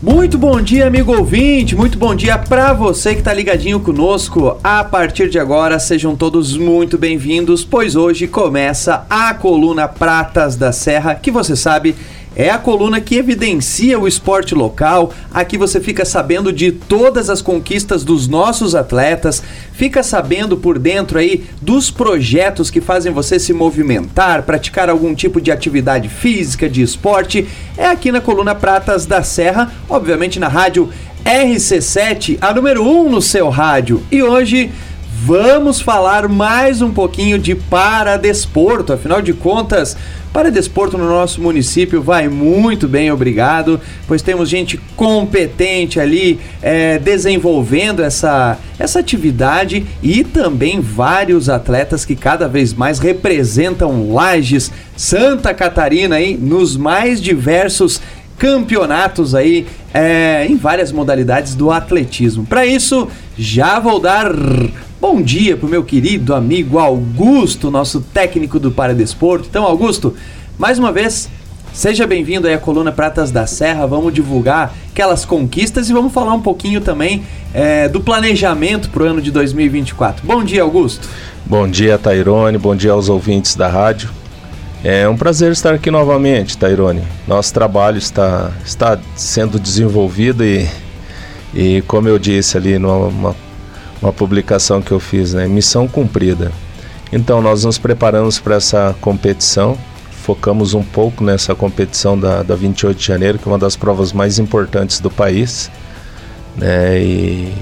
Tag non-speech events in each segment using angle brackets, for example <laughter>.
Muito bom dia, amigo ouvinte. Muito bom dia para você que tá ligadinho conosco. A partir de agora, sejam todos muito bem-vindos, pois hoje começa a coluna Pratas da Serra, que você sabe é a coluna que evidencia o esporte local. Aqui você fica sabendo de todas as conquistas dos nossos atletas, fica sabendo por dentro aí dos projetos que fazem você se movimentar, praticar algum tipo de atividade física, de esporte. É aqui na coluna Pratas da Serra, obviamente na rádio RC7, a número 1 um no seu rádio. E hoje vamos falar mais um pouquinho de paradesporto. Afinal de contas, para desporto no nosso município vai muito bem, obrigado, pois temos gente competente ali é, desenvolvendo essa, essa atividade e também vários atletas que cada vez mais representam Lages, Santa Catarina aí nos mais diversos campeonatos aí é, em várias modalidades do atletismo. Para isso, já vou dar Bom dia pro meu querido amigo Augusto, nosso técnico do Paradesporto. Então, Augusto, mais uma vez, seja bem-vindo aí à coluna Pratas da Serra. Vamos divulgar aquelas conquistas e vamos falar um pouquinho também é, do planejamento pro ano de 2024. Bom dia, Augusto. Bom dia, Tairone. Bom dia aos ouvintes da rádio. É um prazer estar aqui novamente, Tairone. Nosso trabalho está, está sendo desenvolvido e, e, como eu disse ali numa uma publicação que eu fiz, né? Missão cumprida. Então nós nos preparamos para essa competição, focamos um pouco nessa competição da, da 28 de janeiro, que é uma das provas mais importantes do país, né? E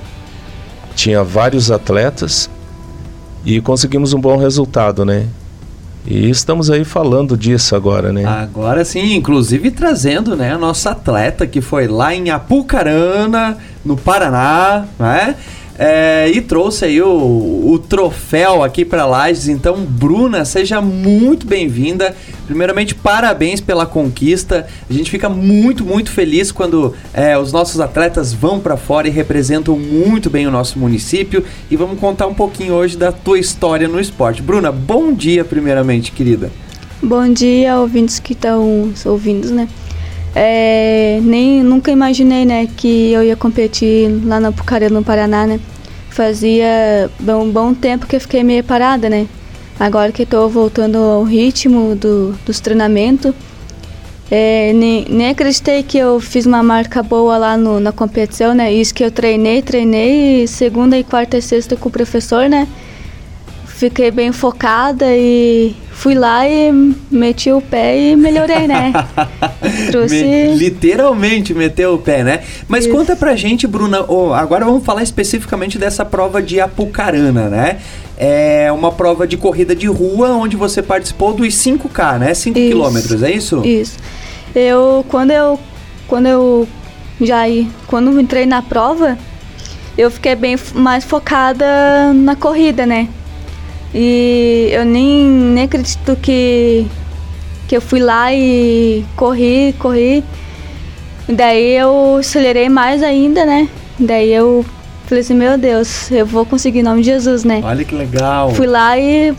tinha vários atletas e conseguimos um bom resultado, né? E estamos aí falando disso agora, né? Agora sim, inclusive trazendo, né, a nossa atleta que foi lá em Apucarana, no Paraná, né? É, e trouxe aí o, o troféu aqui para Lages. Então, Bruna, seja muito bem-vinda. Primeiramente, parabéns pela conquista. A gente fica muito, muito feliz quando é, os nossos atletas vão para fora e representam muito bem o nosso município. E vamos contar um pouquinho hoje da tua história no esporte. Bruna, bom dia, primeiramente, querida. Bom dia, ouvintes que estão ouvindo, né? É, nem nunca imaginei, né, que eu ia competir lá na Pucaré, no Paraná, né? Fazia um bom tempo que eu fiquei meio parada, né? Agora que estou voltando ao ritmo do, dos treinamentos, é, nem, nem acreditei que eu fiz uma marca boa lá no, na competição, né? Isso que eu treinei, treinei segunda e quarta e sexta com o professor, né? Fiquei bem focada e fui lá e meti o pé e melhorei, né? <laughs> Trouxe. Me, literalmente meteu o pé, né? Mas Isso. conta pra gente, Bruna. Oh, agora vamos falar especificamente dessa prova de Apucarana, né? É uma prova de corrida de rua onde você participou dos 5K, né? 5 quilômetros, é isso? Isso. Eu, quando eu, quando eu já quando entrei na prova, eu fiquei bem mais focada na corrida, né? E eu nem, nem acredito que, que eu fui lá e corri, corri. Daí eu acelerei mais ainda, né? Daí eu falei assim, meu Deus, eu vou conseguir em nome de Jesus, né? Olha que legal. Fui lá e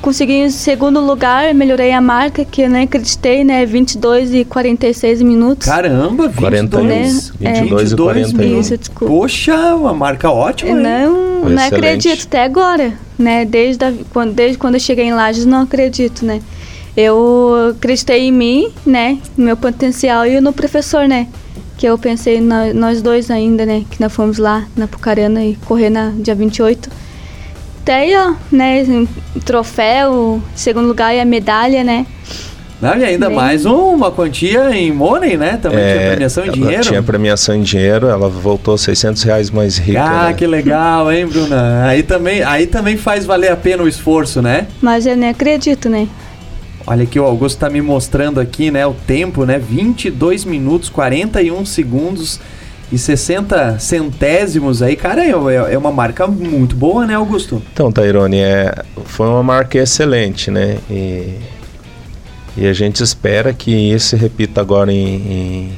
consegui em segundo lugar, melhorei a marca, que eu nem acreditei, né? 22 e 46 minutos. Caramba, 41, né? 22 é, e 41. Isso, desculpa. Poxa, uma marca ótima. Não, não acredito até agora, né? Desde, a, quando, desde quando eu cheguei em Lages, não acredito, né? Eu acreditei em mim, né? No meu potencial e no professor, né? Que eu pensei, na, nós dois ainda, né? Que nós fomos lá na Pucarana e correr na dia 28 plateia, né? Troféu, segundo lugar e a medalha, né? Não, e ainda Bem... mais uma quantia em money, né? Também é, tinha premiação em dinheiro. Tinha premiação em dinheiro, ela voltou 600 reais mais rica. Ah, né? que legal, hein, Bruna? Aí também, aí também faz valer a pena o esforço, né? Mas eu nem acredito, né? Olha aqui, o Augusto está me mostrando aqui, né, o tempo, né? 22 minutos, 41 segundos e 60 centésimos aí, cara, é, é, é uma marca muito boa, né, Augusto? Então, Tairone, é, foi uma marca excelente, né? E, e a gente espera que isso se repita agora em, em,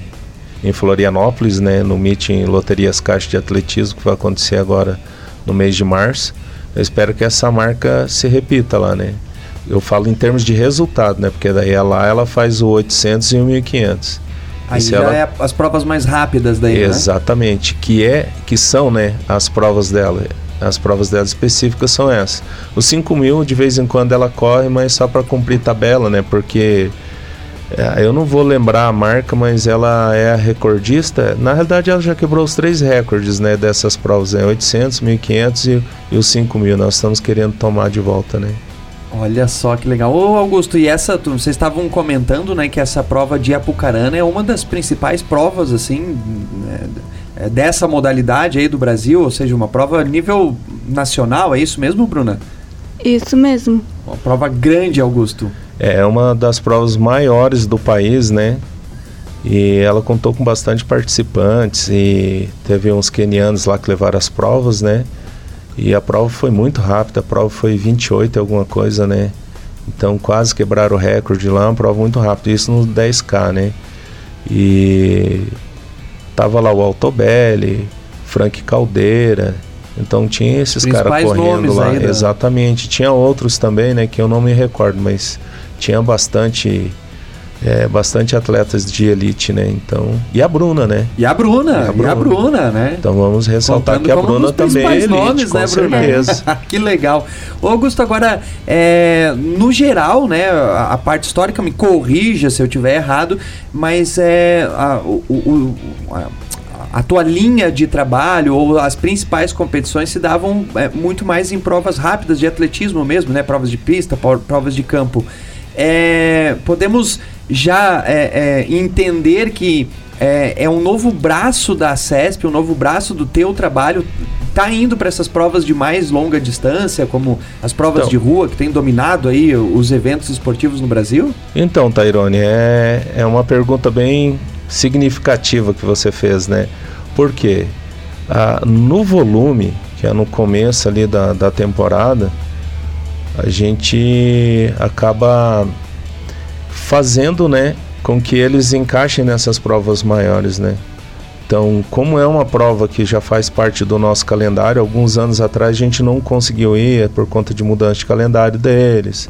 em Florianópolis, né? No meeting Loterias Caixa de Atletismo, que vai acontecer agora no mês de março. Eu espero que essa marca se repita lá, né? Eu falo em termos de resultado, né? Porque daí lá ela faz o 800 e o 1500. Aí já ela... é as provas mais rápidas daí, né? Exatamente, né? que é que são, né, as provas dela. As provas dela específicas são essas. Os 5 mil, de vez em quando ela corre, mas só para cumprir tabela, né? Porque é, eu não vou lembrar a marca, mas ela é a recordista. Na realidade, ela já quebrou os três recordes né, dessas provas: né, 800, 1500 e, e os 5000. Nós estamos querendo tomar de volta, né? Olha só que legal. Ô Augusto, e essa, vocês estavam comentando, né, que essa prova de Apucarana é uma das principais provas, assim, né, dessa modalidade aí do Brasil, ou seja, uma prova nível nacional, é isso mesmo, Bruna? Isso mesmo. Uma prova grande, Augusto. É uma das provas maiores do país, né? E ela contou com bastante participantes e teve uns quenianos lá que levaram as provas, né? E a prova foi muito rápida, a prova foi 28 alguma coisa, né? Então quase quebraram o recorde lá, uma prova muito rápida, isso no 10K, né? E tava lá o Altobelli, Frank Caldeira, então tinha esses caras correndo lá. Aí, Exatamente. Tinha outros também, né, que eu não me recordo, mas tinha bastante é, bastante atletas de elite, né? Então, e a Bruna, né? E a Bruna, e a Bruna, e a Bruna né? Então vamos ressaltar Contando que a Bruna também é elite, nomes, né, com né, certeza. <laughs> que legal. Ô Augusto, agora, é, no geral, né, a, a, parte histórica me corrija se eu tiver errado, mas é a, o, o a, a tua linha de trabalho ou as principais competições se davam é, muito mais em provas rápidas de atletismo mesmo, né? Provas de pista, provas de campo é, podemos já é, é, entender que é, é, um novo braço da CESP, um novo braço do teu trabalho, tá indo para essas provas de mais longa distância, como as provas então, de rua que tem dominado aí os eventos esportivos no Brasil? Então, Tairone, é, é uma pergunta bem significativa que você fez, né? Por quê? Ah, no volume, que é no começo ali da, da temporada, a gente acaba fazendo, né, com que eles encaixem nessas provas maiores, né? Então, como é uma prova que já faz parte do nosso calendário, alguns anos atrás a gente não conseguiu ir por conta de mudança de calendário deles.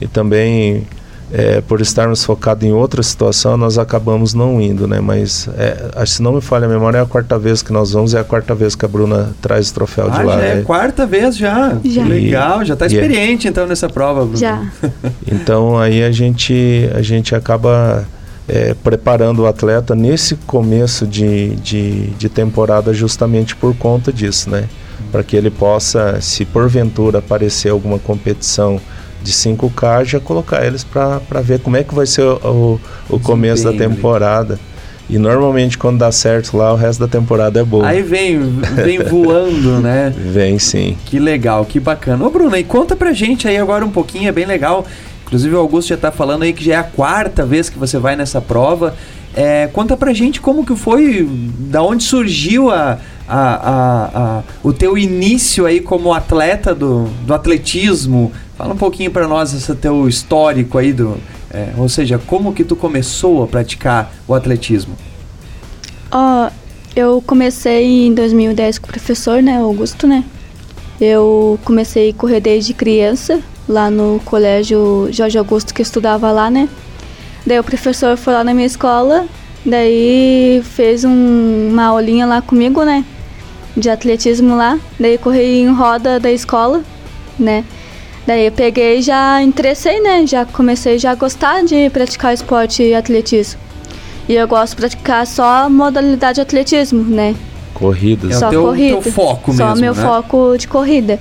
E também é, por estarmos focados em outra situação, nós acabamos não indo, né? Mas é, se não me falha a memória, é a quarta vez que nós vamos, é a quarta vez que a Bruna traz o troféu ah, de lá. Já é a quarta vez já. já. Legal, já está é experiente então nessa prova, Bruna. Já. <laughs> então aí a gente, a gente acaba é, preparando o atleta nesse começo de, de, de temporada justamente por conta disso, né? Para que ele possa, se porventura aparecer alguma competição de 5K, já colocar eles para ver como é que vai ser o, o, o começo da temporada. E normalmente quando dá certo lá, o resto da temporada é bom. Aí vem, vem voando, né? <laughs> Vem sim. Que legal, que bacana. Ô Bruno, e conta pra gente aí agora um pouquinho, é bem legal. Inclusive o Augusto já tá falando aí que já é a quarta vez que você vai nessa prova. É, conta pra gente como que foi, da onde surgiu a, a, a, a, o teu início aí como atleta do, do atletismo, Fala um pouquinho para nós esse teu histórico aí do, é, ou seja, como que tu começou a praticar o atletismo? Ó, oh, eu comecei em 2010 com o professor, né, Augusto, né? Eu comecei a correr desde criança, lá no colégio Jorge Augusto que eu estudava lá, né? Daí o professor foi lá na minha escola, daí fez um, uma aulinha lá comigo, né? De atletismo lá. Daí corri em roda da escola, né? Daí eu peguei e já interessei, né? Já comecei já a gostar de praticar esporte e atletismo. E eu gosto de praticar só modalidade atletismo, né? Corrida. É só o teu, corrida. Teu foco só mesmo, Só meu né? foco de corrida.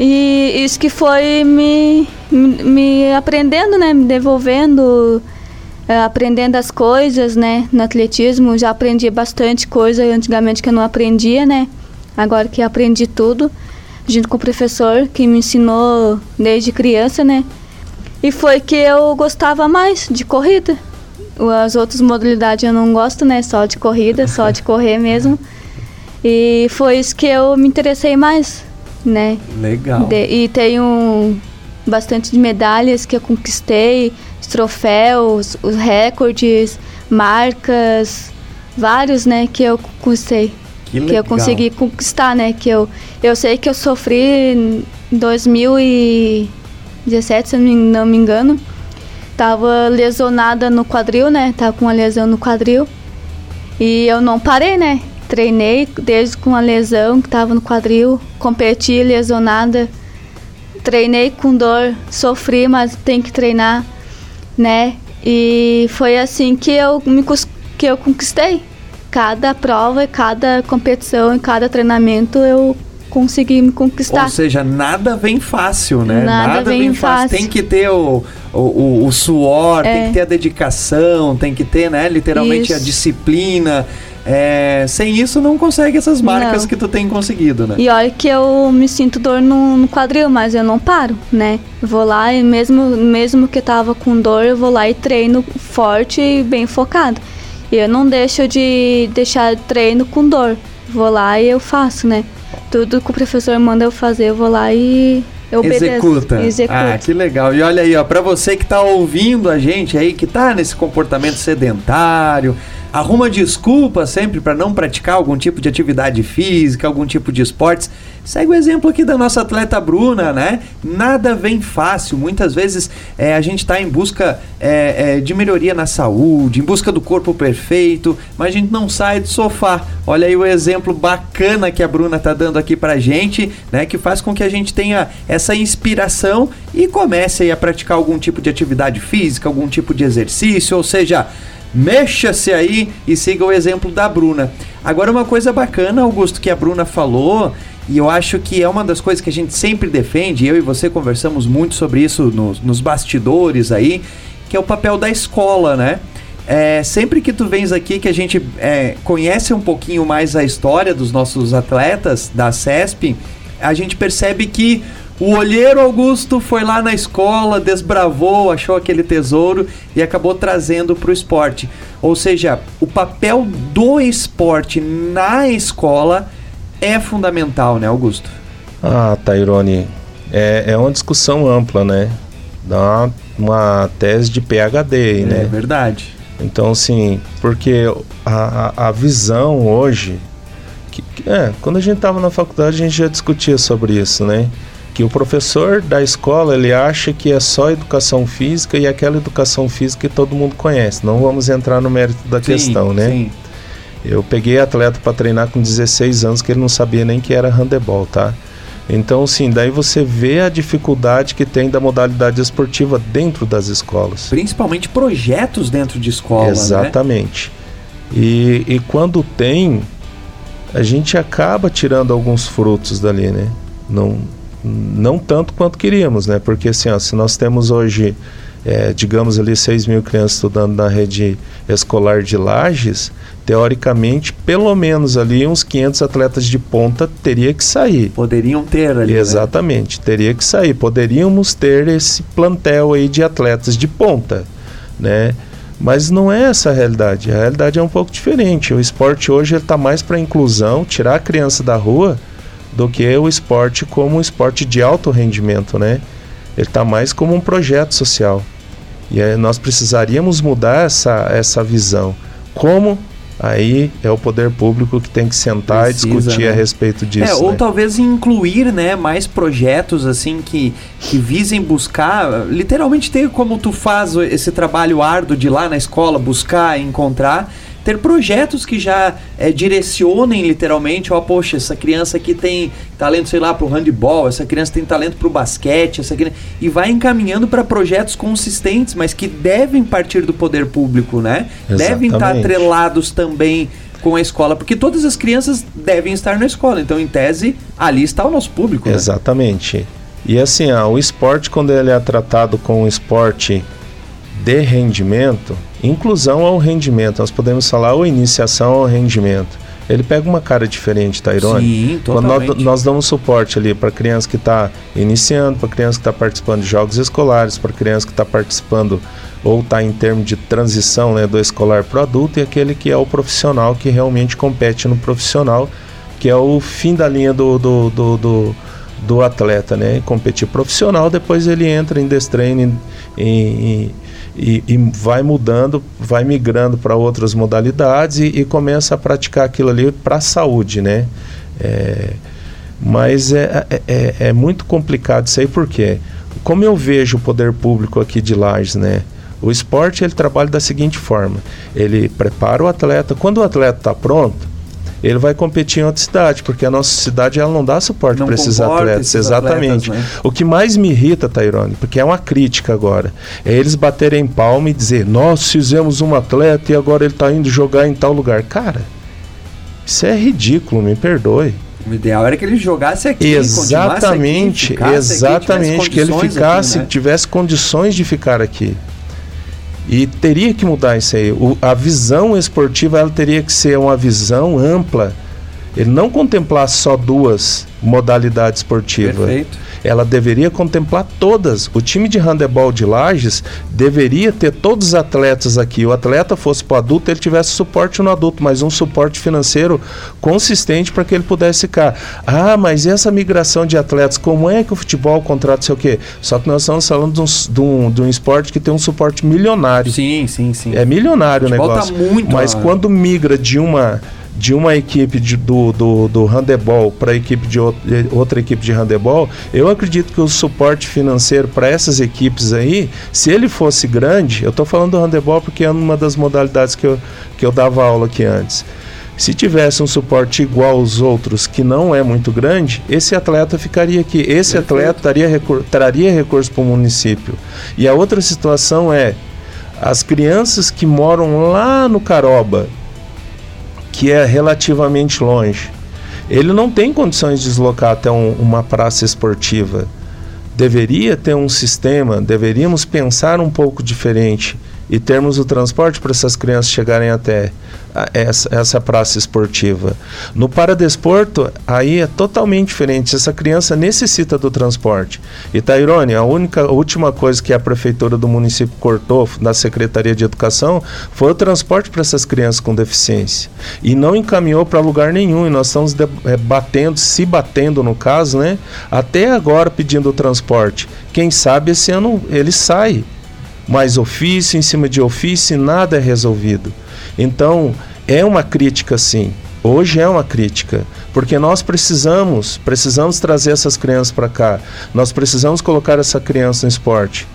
E isso que foi me, me aprendendo, né? Me devolvendo, é, aprendendo as coisas, né? No atletismo. Já aprendi bastante coisa antigamente que eu não aprendia, né? Agora que aprendi tudo junto com o professor que me ensinou desde criança, né? E foi que eu gostava mais de corrida. As outras modalidades eu não gosto, né? Só de corrida, só de <laughs> correr mesmo. E foi isso que eu me interessei mais, né? Legal. De, e tenho bastante medalhas que eu conquistei, troféus, os recordes, marcas, vários, né, que eu conquistei. Que, que eu consegui conquistar, né? Que eu, eu sei que eu sofri em 2017, se eu não me engano, tava lesionada no quadril, né? Tava com uma lesão no quadril. E eu não parei, né? Treinei desde com a lesão que tava no quadril, competi lesionada. Treinei com dor, sofri, mas tem que treinar, né? E foi assim que eu me que eu conquistei. Cada prova, cada competição e cada treinamento eu consegui me conquistar. Ou seja, nada vem fácil, né? Nada, nada vem, vem fácil. fácil. Tem que ter o, o, o, o suor, é. tem que ter a dedicação, tem que ter, né, literalmente isso. a disciplina. É, sem isso não consegue essas marcas não. que tu tem conseguido, né? E olha que eu me sinto dor no, no, quadril, mas eu não paro, né? Vou lá e mesmo, mesmo que tava com dor, eu vou lá e treino forte e bem focado. E eu não deixo de deixar treino com dor. Vou lá e eu faço, né? Tudo que o professor manda eu fazer, eu vou lá e eu Executa. Executa. Ah, que legal. E olha aí, ó, para você que tá ouvindo a gente aí, que tá nesse comportamento sedentário, arruma desculpa sempre para não praticar algum tipo de atividade física, algum tipo de esportes. Segue o exemplo aqui da nossa atleta Bruna, né? Nada vem fácil. Muitas vezes é, a gente está em busca é, é, de melhoria na saúde, em busca do corpo perfeito, mas a gente não sai do sofá. Olha aí o exemplo bacana que a Bruna está dando aqui pra gente, né? Que faz com que a gente tenha essa inspiração e comece a praticar algum tipo de atividade física, algum tipo de exercício, ou seja, Mexa-se aí e siga o exemplo da Bruna. Agora, uma coisa bacana, Augusto, que a Bruna falou, e eu acho que é uma das coisas que a gente sempre defende, eu e você conversamos muito sobre isso nos, nos bastidores aí, que é o papel da escola, né? É, sempre que tu vens aqui, que a gente é, conhece um pouquinho mais a história dos nossos atletas da CESP, a gente percebe que o olheiro Augusto foi lá na escola, desbravou, achou aquele tesouro e acabou trazendo para o esporte. Ou seja, o papel do esporte na escola é fundamental, né, Augusto? Ah, Tairone, é, é uma discussão ampla, né? Dá uma, uma tese de PhD aí, é, né? É verdade. Então, assim, porque a, a, a visão hoje. Que, é, quando a gente estava na faculdade, a gente já discutia sobre isso, né? Que o professor da escola ele acha que é só educação física e aquela educação física que todo mundo conhece. Não vamos entrar no mérito da sim, questão, né? Sim. Eu peguei atleta para treinar com 16 anos que ele não sabia nem que era handebol, tá? Então, sim, daí você vê a dificuldade que tem da modalidade esportiva dentro das escolas. Principalmente projetos dentro de escola, né? Exatamente. Né? E, e quando tem, a gente acaba tirando alguns frutos dali, né? Não, não tanto quanto queríamos, né? Porque assim, ó, se nós temos hoje, é, digamos ali, 6 mil crianças estudando na rede escolar de Lages, teoricamente, pelo menos ali uns 500 atletas de ponta teria que sair. Poderiam ter ali. Né? Exatamente, né? teria que sair. Poderíamos ter esse plantel aí de atletas de ponta, né? Mas não é essa a realidade. A realidade é um pouco diferente. O esporte hoje está mais para inclusão, tirar a criança da rua do que o esporte como um esporte de alto rendimento, né? Ele está mais como um projeto social. E aí nós precisaríamos mudar essa, essa visão. Como aí é o poder público que tem que sentar Precisa, e discutir né? a respeito disso. É, ou né? talvez incluir né, mais projetos assim que, que visem buscar, literalmente ter como tu faz esse trabalho árduo de ir lá na escola, buscar, encontrar ter projetos que já é, direcionem literalmente, ó, poxa, essa criança aqui tem talento, sei lá, para o handball, essa criança tem talento para o basquete, essa criança... e vai encaminhando para projetos consistentes, mas que devem partir do poder público, né? Exatamente. Devem estar atrelados também com a escola, porque todas as crianças devem estar na escola. Então, em tese, ali está o nosso público. Né? Exatamente. E assim, ó, o esporte, quando ele é tratado como um esporte de rendimento, inclusão ao rendimento, nós podemos falar ou iniciação ao rendimento. Ele pega uma cara diferente, Tairone. Sim, totalmente. Quando nós, nós damos suporte ali para criança que está iniciando, para criança que está participando de jogos escolares, para criança que está participando ou está em termo de transição né, do escolar para o adulto, e aquele que é o profissional que realmente compete no profissional, que é o fim da linha do, do, do, do, do atleta, né? Competir profissional, depois ele entra em destreino, em, em e, e vai mudando, vai migrando para outras modalidades e, e, começa a praticar aquilo ali para a saúde, né? É, mas é, é, é, é, muito complicado isso aí porque, como eu vejo o poder público aqui de Lages, né? O esporte ele trabalha da seguinte forma: ele prepara o atleta. Quando o atleta está pronto, ele vai competir em outra cidade, porque a nossa cidade ela não dá suporte para esses atletas. Esses Exatamente. Atletas, né? O que mais me irrita, Tairone, porque é uma crítica agora, é eles baterem palma e dizer: nós fizemos um atleta e agora ele está indo jogar em tal lugar. Cara, isso é ridículo, me perdoe. O ideal era que ele jogasse aqui. Exatamente, aqui, exatamente, aqui, que ele ficasse, aqui, né? tivesse condições de ficar aqui. E teria que mudar isso aí. O, a visão esportiva ela teria que ser uma visão ampla. Ele não contemplar só duas modalidades esportivas. Perfeito ela deveria contemplar todas. O time de handebol de Lages deveria ter todos os atletas aqui. O atleta fosse para o adulto, ele tivesse suporte no adulto, mas um suporte financeiro consistente para que ele pudesse ficar. Ah, mas essa migração de atletas, como é que o futebol contrata sei o quê? Só que nós estamos falando de um, de um, de um esporte que tem um suporte milionário. Sim, sim, sim. É milionário o, o tá negócio. Tá muito mas quando migra de uma de uma equipe de, do, do, do handebol para equipe de outra equipe de handebol, eu acredito que o suporte financeiro para essas equipes aí, se ele fosse grande, eu estou falando do handebol porque é uma das modalidades que eu, que eu dava aula aqui antes. Se tivesse um suporte igual aos outros, que não é muito grande, esse atleta ficaria aqui. Esse Perfeito. atleta traria, recur traria recurso para o município. E a outra situação é as crianças que moram lá no Caroba, que é relativamente longe. Ele não tem condições de deslocar até um, uma praça esportiva. Deveria ter um sistema, deveríamos pensar um pouco diferente e termos o transporte para essas crianças chegarem até essa, essa praça esportiva. No paradesporto, aí é totalmente diferente. Essa criança necessita do transporte. E Tairone, a única a última coisa que a prefeitura do município cortou da Secretaria de Educação foi o transporte para essas crianças com deficiência. E não encaminhou para lugar nenhum. E nós estamos é, batendo, se batendo no caso, né? Até agora pedindo o transporte. Quem sabe esse ano ele sai mais ofício em cima de ofício e nada é resolvido. Então, é uma crítica sim. Hoje é uma crítica, porque nós precisamos, precisamos trazer essas crianças para cá. Nós precisamos colocar essa criança no esporte.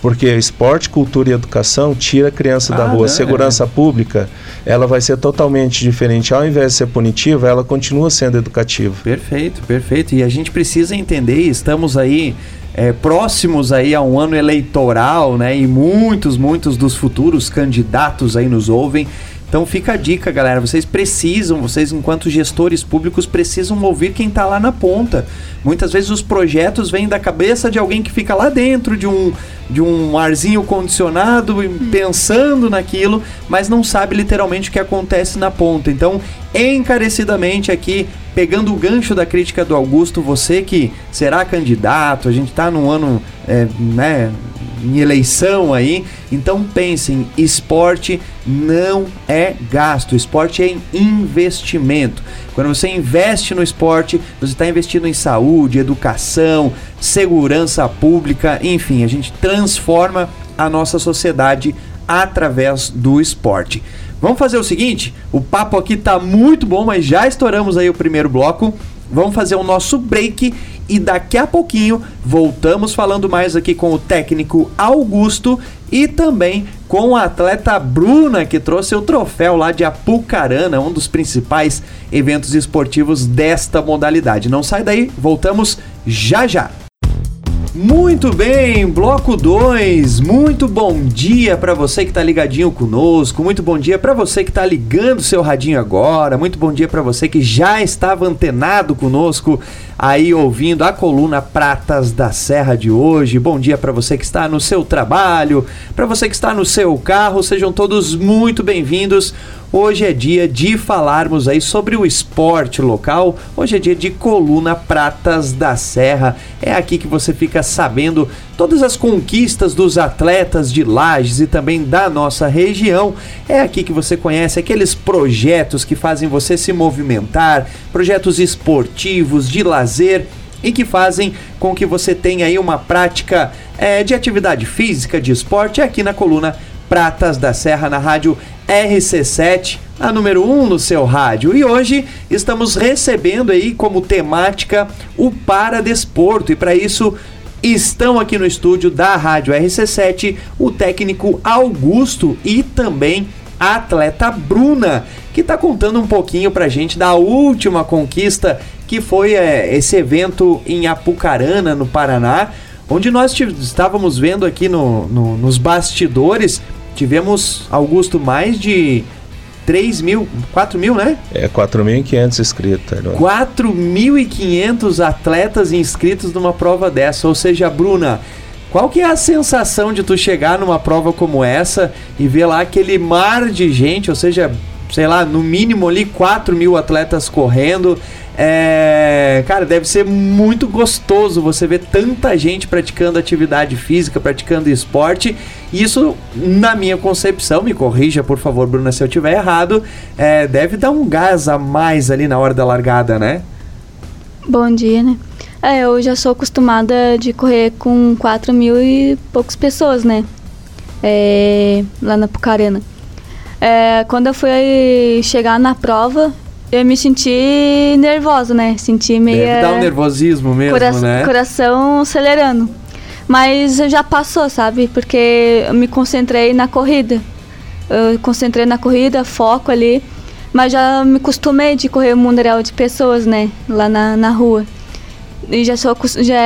Porque esporte, cultura e educação tira a criança ah, da rua. Não, Segurança é. pública, ela vai ser totalmente diferente. Ao invés de ser punitiva, ela continua sendo educativa. Perfeito, perfeito. E a gente precisa entender, estamos aí é, próximos aí a um ano eleitoral, né? E muitos, muitos dos futuros candidatos aí nos ouvem. Então fica a dica, galera. Vocês precisam, vocês enquanto gestores públicos precisam ouvir quem está lá na ponta. Muitas vezes os projetos vêm da cabeça de alguém que fica lá dentro de um de um arzinho condicionado, hum. pensando naquilo, mas não sabe literalmente o que acontece na ponta. Então, encarecidamente aqui, pegando o gancho da crítica do Augusto, você que será candidato, a gente está num ano, é, né, em eleição aí, então pensem, esporte não é gasto, esporte é investimento. Quando você investe no esporte, você está investindo em saúde, educação, segurança pública, enfim, a gente transforma a nossa sociedade através do esporte. Vamos fazer o seguinte, o papo aqui tá muito bom, mas já estouramos aí o primeiro bloco. Vamos fazer o nosso break e daqui a pouquinho voltamos falando mais aqui com o técnico Augusto e também com a atleta Bruna que trouxe o troféu lá de Apucarana, um dos principais eventos esportivos desta modalidade. Não sai daí, voltamos já já. Muito bem, bloco 2. Muito bom dia para você que está ligadinho conosco. Muito bom dia para você que está ligando seu radinho agora. Muito bom dia para você que já estava antenado conosco aí ouvindo a coluna Pratas da Serra de hoje. Bom dia para você que está no seu trabalho, para você que está no seu carro. Sejam todos muito bem-vindos. Hoje é dia de falarmos aí sobre o esporte local. Hoje é dia de coluna Pratas da Serra. É aqui que você fica sabendo todas as conquistas dos atletas de Lages e também da nossa região. É aqui que você conhece aqueles projetos que fazem você se movimentar, projetos esportivos, de lazer e que fazem com que você tenha aí uma prática é, de atividade física, de esporte, aqui na coluna Pratas da Serra, na rádio RC7, a número 1 um no seu rádio. E hoje estamos recebendo aí como temática o Paradesporto. E para isso estão aqui no estúdio da Rádio RC7 o técnico Augusto e também a atleta Bruna, que está contando um pouquinho pra gente da última conquista que foi é, esse evento em Apucarana, no Paraná, onde nós estávamos vendo aqui no, no, nos bastidores, tivemos, Augusto, mais de 3 mil, 4 mil, né? É, 4.500 inscritos. 4.500 atletas inscritos numa prova dessa. Ou seja, Bruna, qual que é a sensação de tu chegar numa prova como essa e ver lá aquele mar de gente, ou seja, sei lá, no mínimo ali 4 mil atletas correndo, é, cara, deve ser muito gostoso você ver tanta gente praticando atividade física, praticando esporte. Isso, na minha concepção, me corrija por favor, Bruna, se eu tiver errado, é, deve dar um gás a mais ali na hora da largada, né? Bom dia, né? É, eu já sou acostumada de correr com 4 mil e poucas pessoas, né? É, lá na Pucarana. É, quando eu fui chegar na prova, eu me senti nervosa, né? Senti meio. Deve dar um nervosismo mesmo, cora né? Coração acelerando. Mas já passou, sabe? Porque eu me concentrei na corrida. Eu concentrei na corrida, foco ali. Mas já me acostumei de correr o mundial de pessoas, né? Lá na, na rua. E já sou já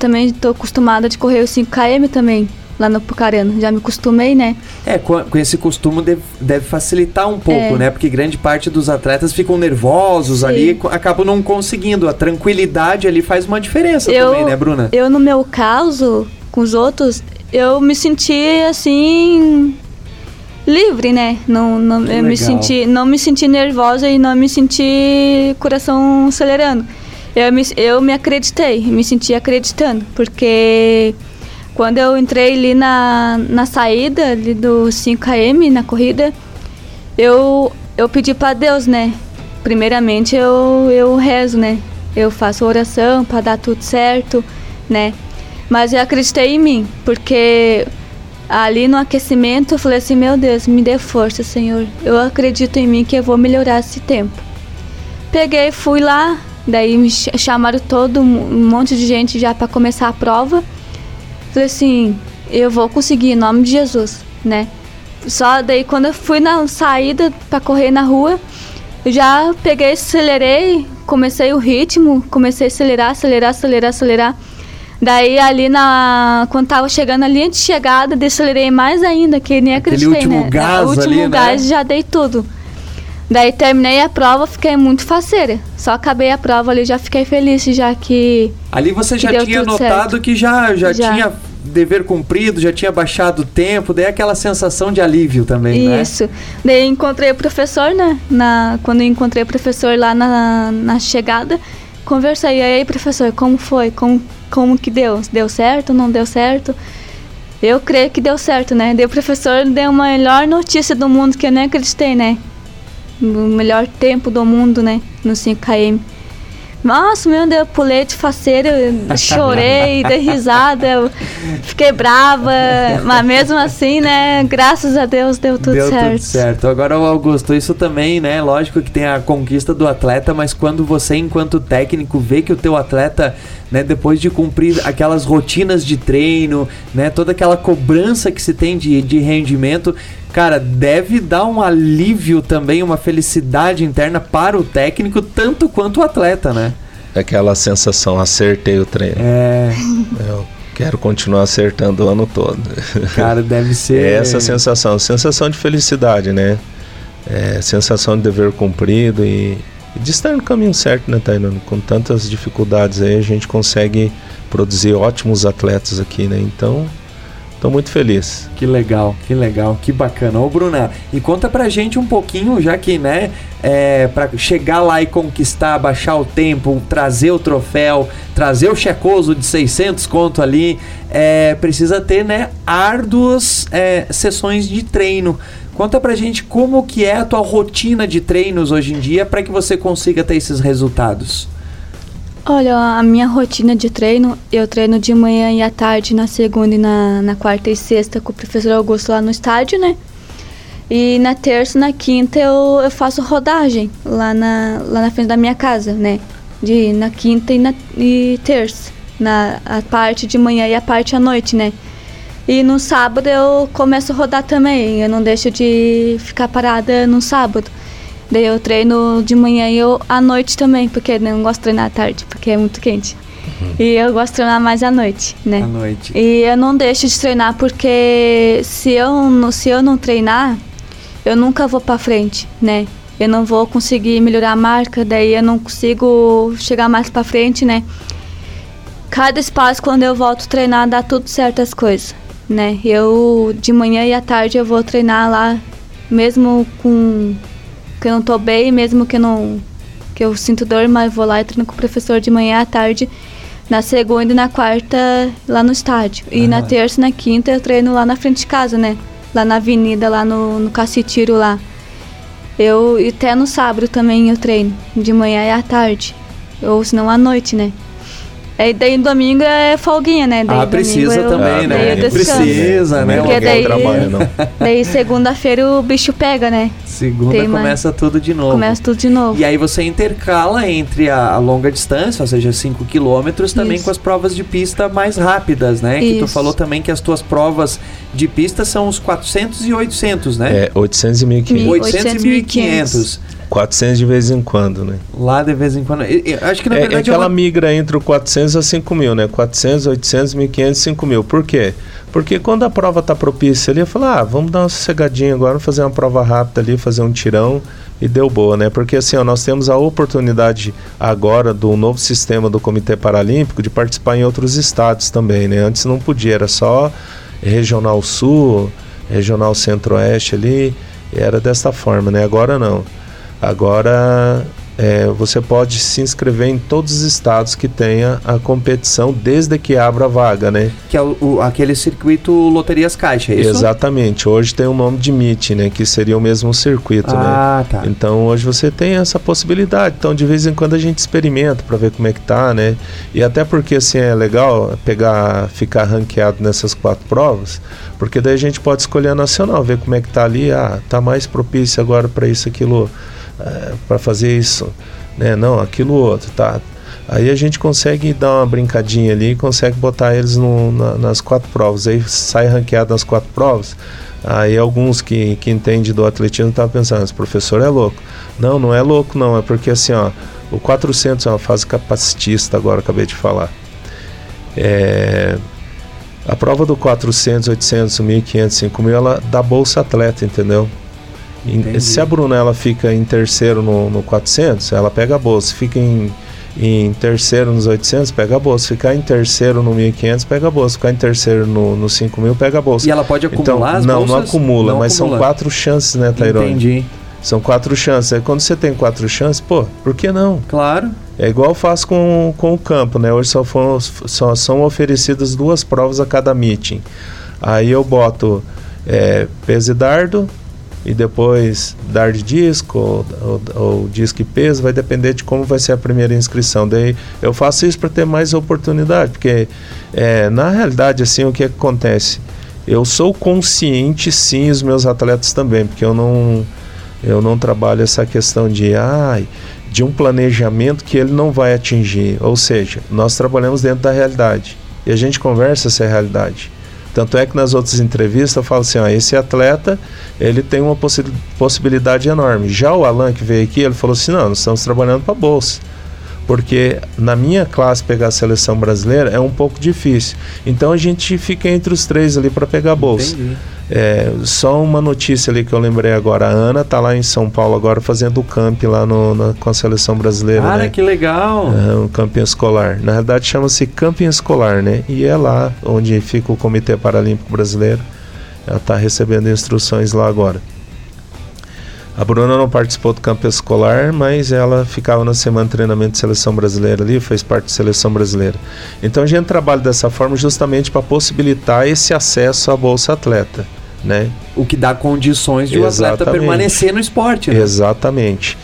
também estou acostumada de correr os 5km também lá no Pucarano. Já me acostumei, né? É, com, com esse costume deve, deve, facilitar um pouco, é. né? Porque grande parte dos atletas ficam nervosos Sim. ali, acabam não conseguindo. A tranquilidade ali faz uma diferença eu, também, né, Bruna? Eu, no meu caso, com os outros, eu me senti assim livre, né? Não, não eu me senti, não me senti nervosa e não me senti coração acelerando. Eu me, eu me acreditei, me senti acreditando, porque quando eu entrei ali na, na saída ali do 5km, na corrida, eu, eu pedi para Deus, né? Primeiramente eu, eu rezo, né? Eu faço oração para dar tudo certo, né? Mas eu acreditei em mim, porque ali no aquecimento eu falei assim: Meu Deus, me dê força, Senhor. Eu acredito em mim que eu vou melhorar esse tempo. Peguei, fui lá, daí me chamaram todo um monte de gente já para começar a prova. Falei assim, eu vou conseguir em nome de Jesus, né? Só daí quando eu fui na saída para correr na rua, eu já peguei, acelerei, comecei o ritmo, comecei a acelerar, acelerar, acelerar, acelerar. Daí ali na. Quando tava chegando a linha de chegada, acelerei mais ainda, que nem acreditei, Aquele último né? Gás o último ali, né? gás né? já dei tudo. Daí terminei a prova, fiquei muito faceira. Só acabei a prova ali, já fiquei feliz, já que. Ali você já tinha notado certo. que já, já, já, tinha dever cumprido, já tinha baixado o tempo, daí aquela sensação de alívio também, Isso. né? Isso. Daí encontrei o professor, né? Na, quando encontrei o professor lá na, na chegada, conversei. E aí, professor, como foi? Como, como que deu? Deu certo? Não deu certo? Eu creio que deu certo, né? Daí o professor deu a melhor notícia do mundo que eu nem acreditei, né? O melhor tempo do mundo, né? No 5km. Nossa, meu Deus, pulei de faceira, <laughs> chorei, dei risada, fiquei brava, mas mesmo assim, né, graças a Deus deu tudo deu certo. Deu tudo certo. Agora, Augusto, isso também, né, lógico que tem a conquista do atleta, mas quando você, enquanto técnico, vê que o teu atleta, né, depois de cumprir aquelas rotinas de treino, né, toda aquela cobrança que se tem de, de rendimento, cara, deve dar um alívio também, uma felicidade interna para o técnico, tanto quanto o atleta, né? Aquela sensação, acertei o treino. É. Eu quero continuar acertando o ano todo. Cara, deve <laughs> ser. É essa sensação, sensação de felicidade, né? É, sensação de dever cumprido e, e de estar no caminho certo, né, Tainano? Com tantas dificuldades aí, a gente consegue produzir ótimos atletas aqui, né? Então, Tô muito feliz. Que legal, que legal, que bacana. Ô, Bruna, e conta pra gente um pouquinho, já que, né, é, pra chegar lá e conquistar, baixar o tempo, trazer o troféu, trazer o checoso de 600 conto ali, é, precisa ter, né, árduas é, sessões de treino. Conta pra gente como que é a tua rotina de treinos hoje em dia para que você consiga ter esses resultados. Olha, a minha rotina de treino, eu treino de manhã e à tarde, na segunda e na, na quarta e sexta com o professor Augusto lá no estádio, né? E na terça e na quinta eu, eu faço rodagem lá na, lá na frente da minha casa, né? De, na quinta e, na, e terça. Na a parte de manhã e a parte à noite, né? E no sábado eu começo a rodar também. Eu não deixo de ficar parada no sábado. Daí eu treino de manhã e eu à noite também, porque eu não gosto de treinar à tarde, porque é muito quente. Uhum. E eu gosto de treinar mais à noite, né? À noite. E eu não deixo de treinar porque se eu, se eu não treinar, eu nunca vou para frente, né? Eu não vou conseguir melhorar a marca, daí eu não consigo chegar mais para frente, né? Cada espaço quando eu volto treinar dá tudo certo as coisas, né? Eu de manhã e à tarde eu vou treinar lá, mesmo com que eu não tô bem, mesmo que eu não que eu sinto dor, mas vou lá e treino com o professor de manhã à tarde. Na segunda e na quarta lá no estádio. E na terça e na quinta eu treino lá na frente de casa, né? Lá na avenida, lá no, no Cacitiro lá. Eu e até no sábado também eu treino, de manhã e à tarde. Ou se não à noite, né? Aí daí domingo é folguinha, né? Daí ah, precisa eu, também, né? Precisa, né? Porque daí, daí segunda-feira o bicho pega, né? Segunda Tem começa uma... tudo de novo. Começa tudo de novo. E aí você intercala entre a, a longa distância, ou seja, 5 quilômetros, também Isso. com as provas de pista mais rápidas, né? Isso. Que tu falou também que as tuas provas de pista são os 400 e 800, né? É, 800 e 1500. 800 e 1500. 400 de vez em quando, né? Lá de vez em quando. Eu, eu acho que na é, verdade. É que ela migra entre o 400 a 5 mil, né? 400, 800, 1500, 5 mil. Por quê? Porque quando a prova está propícia ali, eu falo, ah, vamos dar uma sossegadinha agora, fazer uma prova rápida ali, fazer um tirão e deu boa, né? Porque assim, ó, nós temos a oportunidade agora do novo sistema do Comitê Paralímpico de participar em outros estados também, né? Antes não podia, era só regional sul, regional centro-oeste ali, era dessa forma, né? Agora não. Agora é, você pode se inscrever em todos os estados que tenha a competição desde que abra a vaga, né? Que é o, o, aquele circuito Loterias Caixa, é isso? Exatamente. Hoje tem o nome de MIT, né? Que seria o mesmo circuito, né? ah, né? Tá. Então hoje você tem essa possibilidade. Então de vez em quando a gente experimenta para ver como é que tá, né? E até porque assim é legal pegar, ficar ranqueado nessas quatro provas, porque daí a gente pode escolher a nacional, ver como é que tá ali, ah, tá mais propício agora para isso aquilo é, para fazer isso, né? Não, aquilo outro, tá? Aí a gente consegue dar uma brincadinha ali e consegue botar eles no, na, nas quatro provas. Aí sai ranqueado nas quatro provas. Aí alguns que, que entendem do atletismo estão pensando, esse professor é louco. Não, não é louco não, é porque assim, ó, o 400 é uma fase capacitista, agora acabei de falar. É, a prova do 400, 800, 1500, 5000, ela dá bolsa atleta, entendeu? Entendi. Se a Bruna ela fica em terceiro no, no 400, ela pega a bolsa. Fica em, em terceiro nos 800, pega a bolsa. Ficar em terceiro no 1500, pega a bolsa. Ficar em terceiro no, no 5000, pega a bolsa. E ela pode acumular então, as Não, não acumula, não mas acumula. são quatro chances, né, Tairone? Entendi. São quatro chances. Aí quando você tem quatro chances, pô, por que não? Claro. É igual eu faço com, com o campo, né? Hoje só, foram, só são oferecidas duas provas a cada meeting. Aí eu boto é, peso e dardo, e depois dar de disco ou, ou, ou, disco e peso, vai depender de como vai ser a primeira inscrição. Daí eu faço isso para ter mais oportunidade, porque é, na realidade assim o que acontece? Eu sou consciente sim, os meus atletas também, porque eu não eu não trabalho essa questão de ai, de um planejamento que ele não vai atingir. Ou seja, nós trabalhamos dentro da realidade e a gente conversa essa realidade. Tanto é que nas outras entrevistas eu falo assim, ó, esse atleta, ele tem uma possi possibilidade enorme. Já o Alan que veio aqui, ele falou assim, não, nós estamos trabalhando para bolsa. Porque na minha classe pegar a seleção brasileira é um pouco difícil. Então a gente fica entre os três ali para pegar a bolsa. Entendi. É, só uma notícia ali que eu lembrei agora. A Ana tá lá em São Paulo agora fazendo o camp lá no, na, com a seleção brasileira. Cara, né? que legal! É, um camping escolar. Na verdade chama-se camping escolar, né? E é lá onde fica o Comitê Paralímpico Brasileiro. Ela está recebendo instruções lá agora. A Bruna não participou do campo escolar, mas ela ficava na semana de treinamento de seleção brasileira ali, fez parte da seleção brasileira. Então a gente trabalha dessa forma justamente para possibilitar esse acesso à Bolsa Atleta. Né? O que dá condições de o atleta permanecer no esporte. Né? Exatamente.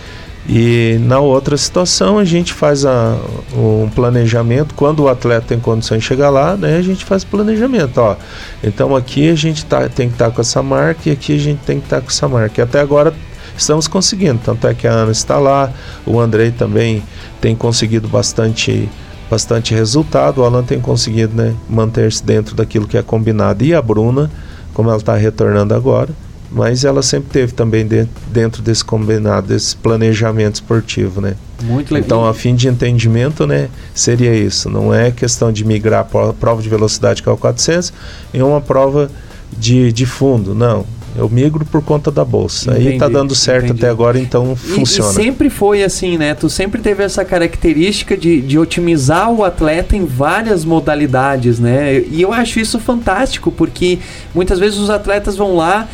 E na outra situação a gente faz a, um planejamento, quando o atleta tem condições de chegar lá, né, a gente faz planejamento. Ó. Então aqui a gente tá, tem que estar tá com essa marca e aqui a gente tem que estar tá com essa marca. E até agora estamos conseguindo. Tanto é que a Ana está lá, o Andrei também tem conseguido bastante bastante resultado. O Alan tem conseguido né, manter-se dentro daquilo que é combinado. E a Bruna, como ela está retornando agora, mas ela sempre teve também dentro desse combinado, desse planejamento esportivo, né? Muito legal. Então, a fim de entendimento, né, seria isso. Não é questão de migrar a prova de velocidade que é o 400 em uma prova de, de fundo, não eu migro por conta da bolsa. Entendi, Aí tá dando certo entendi. até agora, então e, funciona. E sempre foi assim, né? Tu sempre teve essa característica de, de otimizar o atleta em várias modalidades, né? E eu acho isso fantástico, porque muitas vezes os atletas vão lá,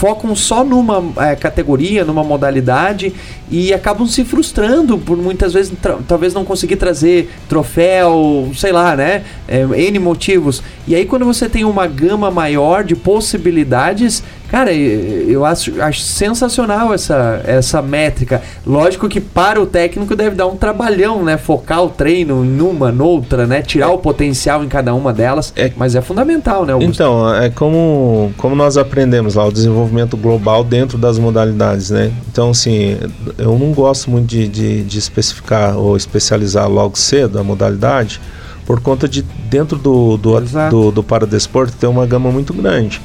focam só numa é, categoria, numa modalidade e acabam se frustrando por muitas vezes talvez não conseguir trazer troféu, sei lá, né? É, N motivos. E aí quando você tem uma gama maior de possibilidades, Cara, eu acho, acho sensacional essa, essa métrica. Lógico que para o técnico deve dar um trabalhão, né? Focar o treino em uma, noutra, né? Tirar o potencial em cada uma delas. É. Mas é fundamental, né, Augusto? Então, é como, como nós aprendemos lá, o desenvolvimento global dentro das modalidades, né? Então, assim, eu não gosto muito de, de, de especificar ou especializar logo cedo a modalidade, por conta de dentro do, do, do, do, do paradesporto ter uma gama muito grande.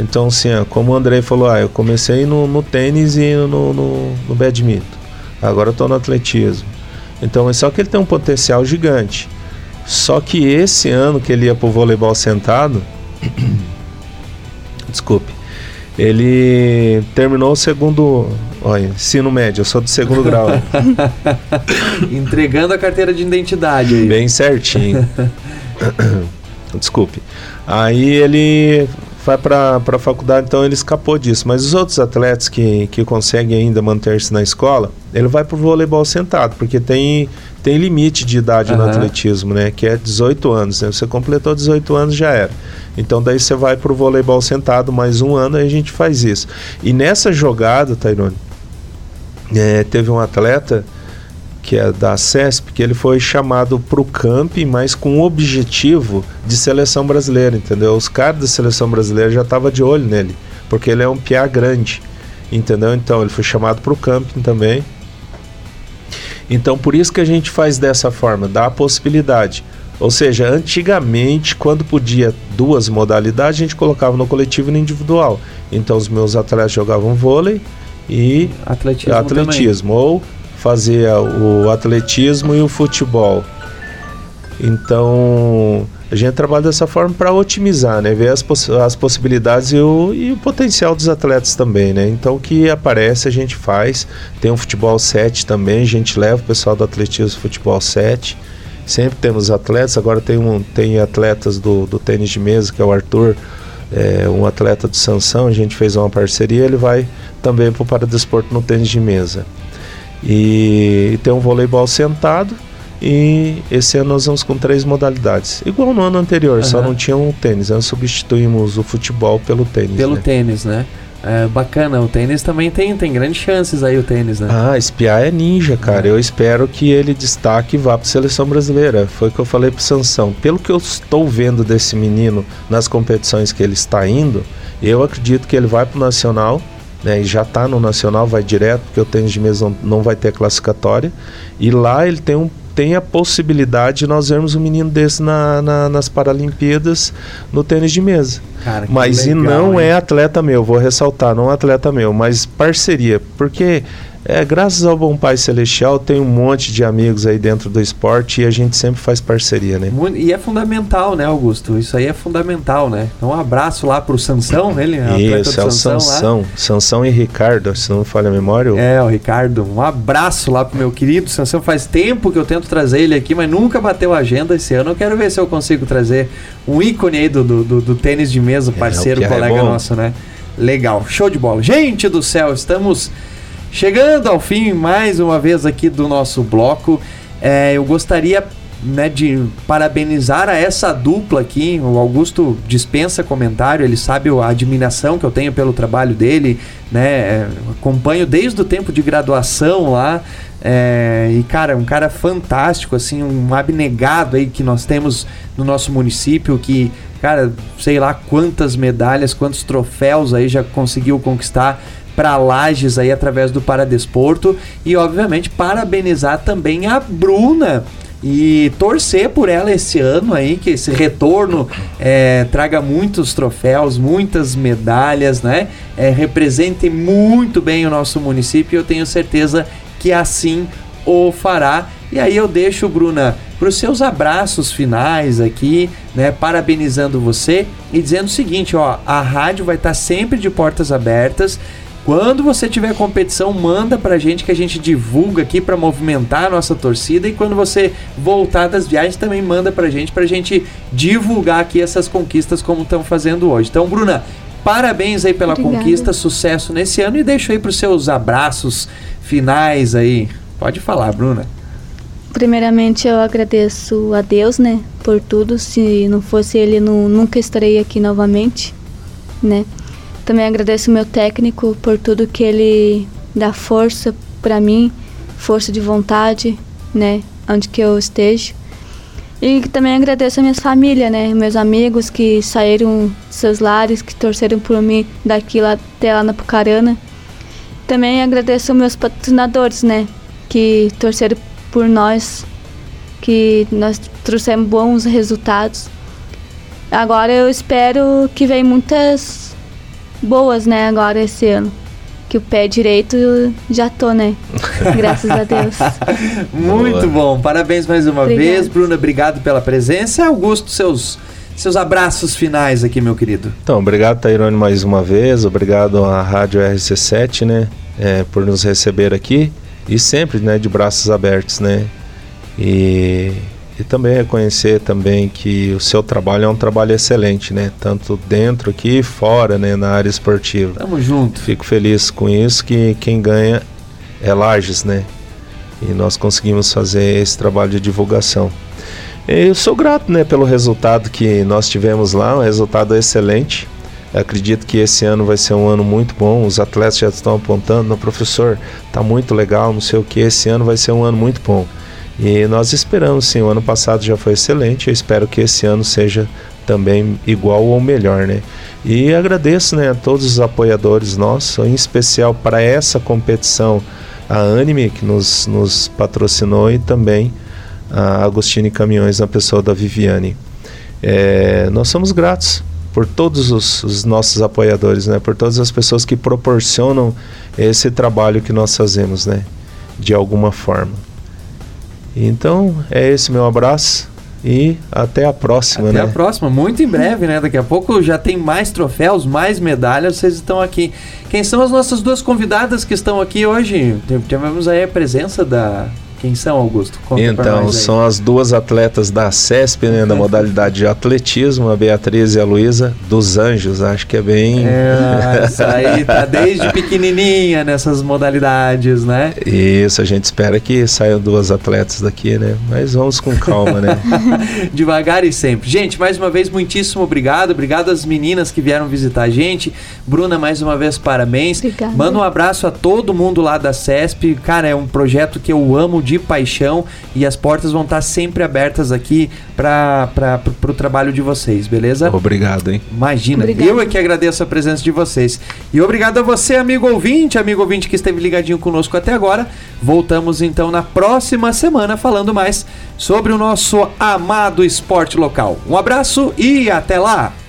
Então, assim, como o André falou, ah, eu comecei no, no tênis e no, no, no badminton. Agora eu estou no atletismo. Então, é só que ele tem um potencial gigante. Só que esse ano que ele ia para o voleibol sentado, <coughs> desculpe, ele terminou o segundo, olha, ensino médio, eu sou do segundo grau. <laughs> Entregando a carteira de identidade aí. Bem certinho. <coughs> Desculpe. Aí ele vai para a faculdade, então ele escapou disso. Mas os outros atletas que, que conseguem ainda manter-se na escola, ele vai para o voleibol sentado, porque tem, tem limite de idade uhum. no atletismo, né? Que é 18 anos. Né? Você completou 18 anos, já era. Então daí você vai para o voleibol sentado mais um ano e a gente faz isso. E nessa jogada, Tairone, é, teve um atleta que é da CESP, que ele foi chamado para o camping, mas com o objetivo de seleção brasileira, entendeu? Os caras da seleção brasileira já estavam de olho nele, porque ele é um piá grande, entendeu? Então ele foi chamado para o camping também. Então por isso que a gente faz dessa forma, dá a possibilidade. Ou seja, antigamente, quando podia duas modalidades, a gente colocava no coletivo e no individual. Então os meus atletas jogavam vôlei e atletismo, atletismo ou fazia o atletismo e o futebol. Então, a gente trabalha dessa forma para otimizar, né? Ver as, poss as possibilidades e o, e o potencial dos atletas também, né? Então, o que aparece a gente faz. Tem um futebol 7 também, a gente leva o pessoal do atletismo futebol 7. Sempre temos atletas, agora tem, um, tem atletas do, do tênis de mesa, que é o Arthur, é, um atleta do Sansão, a gente fez uma parceria, ele vai também para o Paradesporto no tênis de mesa. E, tem um voleibol sentado. E esse ano nós vamos com três modalidades. Igual no ano anterior, uhum. só não tinha um tênis. Nós substituímos o futebol pelo tênis. Pelo né? tênis, né? É, bacana, o tênis também tem, tem grandes chances aí o tênis, né? Ah, espiar é ninja, cara. É. Eu espero que ele destaque e vá para seleção brasileira. Foi o que eu falei pro Sansão. Pelo que eu estou vendo desse menino nas competições que ele está indo, eu acredito que ele vai pro nacional né, e já está no Nacional, vai direto, porque o tênis de mesa não, vai ter classificatória. E lá ele tem, um, tem a possibilidade de nós vermos um menino desse na, na nas Paralimpíadas no tênis de mesa. Cara, mas legal, e não hein? é atleta meu, vou ressaltar, não é atleta meu, mas parceria. Porque é, graças ao Bom Pai Celestial, tem um monte de amigos aí dentro do esporte e a gente sempre faz parceria, né? E é fundamental, né, Augusto? Isso aí é fundamental, né? Então, um abraço lá pro Sansão, ele é Isso, é o Sansão. Sansão, Sansão e Ricardo, se não me falha a memória. É, o Ricardo. Um abraço lá pro meu querido Sansão. Faz tempo que eu tento trazer ele aqui, mas nunca bateu a agenda esse ano. Eu quero ver se eu consigo trazer um ícone aí do, do, do, do tênis de mesa, é, parceiro, é, colega é nosso, né? Legal, show de bola. Gente do céu, estamos Chegando ao fim, mais uma vez aqui do nosso bloco, é, eu gostaria né, de parabenizar a essa dupla aqui. O Augusto dispensa comentário, ele sabe a admiração que eu tenho pelo trabalho dele, né? É, acompanho desde o tempo de graduação lá. É, e cara, um cara fantástico, assim, um abnegado aí que nós temos no nosso município, que, cara, sei lá quantas medalhas, quantos troféus aí já conseguiu conquistar para Lages aí através do Paradesporto e obviamente parabenizar também a Bruna e torcer por ela esse ano aí, que esse retorno é, traga muitos troféus, muitas medalhas, né? É, represente muito bem o nosso município eu tenho certeza que assim o fará. E aí eu deixo, Bruna, para os seus abraços finais aqui, né? Parabenizando você e dizendo o seguinte, ó, a rádio vai estar sempre de portas abertas. Quando você tiver competição, manda pra gente que a gente divulga aqui para movimentar a nossa torcida e quando você voltar das viagens também manda pra gente pra gente divulgar aqui essas conquistas como estão fazendo hoje. Então, Bruna, parabéns aí pela Obrigada. conquista, sucesso nesse ano e deixo aí pros seus abraços finais aí. Pode falar, Bruna. Primeiramente eu agradeço a Deus, né, por tudo. Se não fosse ele, não, nunca estarei aqui novamente, né? Também agradeço o meu técnico por tudo que ele dá força para mim, força de vontade, né, onde que eu esteja. E também agradeço a minha família, né, meus amigos que saíram dos seus lares, que torceram por mim daqui lá até lá na Pucarana. Também agradeço meus patrocinadores, né, que torceram por nós, que nós trouxemos bons resultados. Agora eu espero que venham muitas boas, né, agora esse ano. Que o pé direito já tô, né? <laughs> Graças a Deus. Muito Boa. bom. Parabéns mais uma Obrigada. vez, Bruna. Obrigado pela presença. Augusto, seus seus abraços finais aqui, meu querido. Então, obrigado, Tairone, mais uma vez. Obrigado à Rádio RC7, né, é, por nos receber aqui e sempre, né, de braços abertos, né. E e também reconhecer também que o seu trabalho é um trabalho excelente, né? Tanto dentro aqui fora, né? Na área esportiva. Tamo junto. Fico feliz com isso que quem ganha é Lages, né? E nós conseguimos fazer esse trabalho de divulgação. Eu sou grato, né, pelo resultado que nós tivemos lá, um resultado excelente. Eu acredito que esse ano vai ser um ano muito bom. Os atletas já estão apontando, no professor, tá muito legal, não sei o que. Esse ano vai ser um ano muito bom. E nós esperamos sim, o ano passado já foi excelente, eu espero que esse ano seja também igual ou melhor, né? E agradeço né, a todos os apoiadores nossos, em especial para essa competição, a Anime, que nos, nos patrocinou, e também a Agostini Caminhões, na pessoa da Viviane. É, nós somos gratos por todos os, os, nossos apoiadores, né? por todas as pessoas que proporcionam esse trabalho que nós fazemos, né? de alguma forma. Então, é esse meu abraço e até a próxima, até né? Até a próxima, muito em breve, né? Daqui a pouco já tem mais troféus, mais medalhas, vocês estão aqui. Quem são as nossas duas convidadas que estão aqui hoje? Tivemos aí a presença da quem são, Augusto? Conta então, são as duas atletas da CESP, né, da modalidade de atletismo, a Beatriz e a Luísa, dos Anjos. Acho que é bem. É, <laughs> isso aí tá desde pequenininha nessas modalidades, né? Isso, a gente espera que saiam duas atletas daqui, né? Mas vamos com calma, né? <laughs> Devagar e sempre. Gente, mais uma vez, muitíssimo obrigado. Obrigado às meninas que vieram visitar a gente. Bruna, mais uma vez, parabéns. Obrigada. Manda um abraço a todo mundo lá da CESP. Cara, é um projeto que eu amo de paixão e as portas vão estar sempre abertas aqui para o trabalho de vocês, beleza? Obrigado, hein? Imagina, Obrigado. eu é que agradeço a presença de vocês. E obrigado a você, amigo ouvinte, amigo ouvinte que esteve ligadinho conosco até agora. Voltamos então na próxima semana falando mais sobre o nosso amado esporte local. Um abraço e até lá!